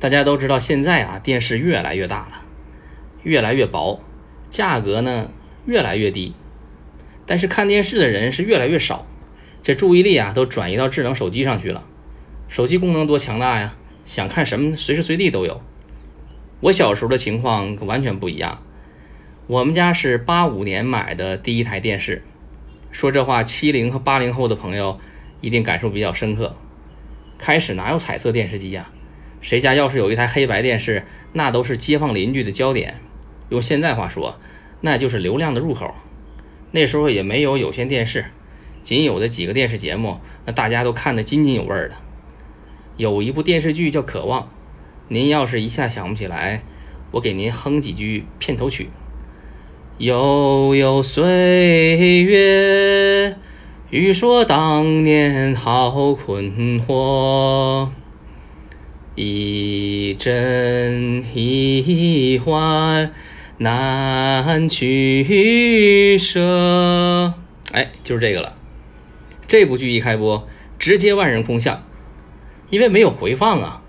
大家都知道，现在啊，电视越来越大了，越来越薄，价格呢越来越低，但是看电视的人是越来越少，这注意力啊都转移到智能手机上去了。手机功能多强大呀，想看什么随时随地都有。我小时候的情况可完全不一样，我们家是八五年买的第一台电视。说这话，七零和八零后的朋友一定感受比较深刻。开始哪有彩色电视机呀？谁家要是有一台黑白电视，那都是街坊邻居的焦点。用现在话说，那就是流量的入口。那时候也没有有线电视，仅有的几个电视节目，那大家都看得津津有味的。有一部电视剧叫《渴望》，您要是一下想不起来，我给您哼几句片头曲。悠悠岁月，欲说当年好困惑。一真一幻难取舍。哎，就是这个了。这部剧一开播，直接万人空巷，因为没有回放啊。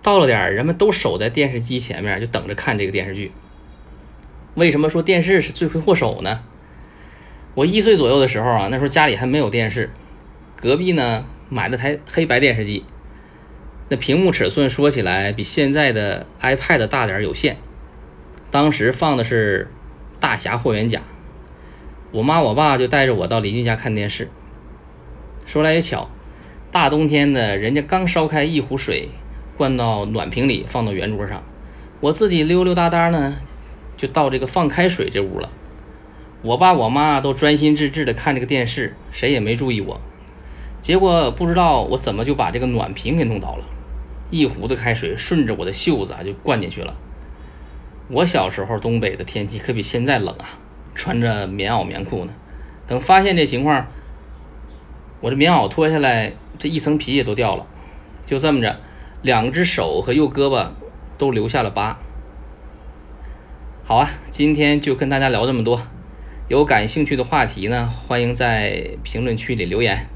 到了点儿，人们都守在电视机前面，就等着看这个电视剧。为什么说电视是罪魁祸首呢？我一岁左右的时候啊，那时候家里还没有电视，隔壁呢买了台黑白电视机，那屏幕尺寸说起来比现在的 iPad 大点有限。当时放的是《大侠霍元甲》，我妈我爸就带着我到邻居家看电视。说来也巧，大冬天的，人家刚烧开一壶水，灌到暖瓶里，放到圆桌上，我自己溜溜达达呢。就到这个放开水这屋了，我爸我妈都专心致志的看这个电视，谁也没注意我。结果不知道我怎么就把这个暖瓶给弄倒了，一壶的开水顺着我的袖子啊就灌进去了。我小时候东北的天气可比现在冷啊，穿着棉袄棉裤呢。等发现这情况，我这棉袄脱下来，这一层皮也都掉了，就这么着，两只手和右胳膊都留下了疤。好啊，今天就跟大家聊这么多。有感兴趣的话题呢，欢迎在评论区里留言。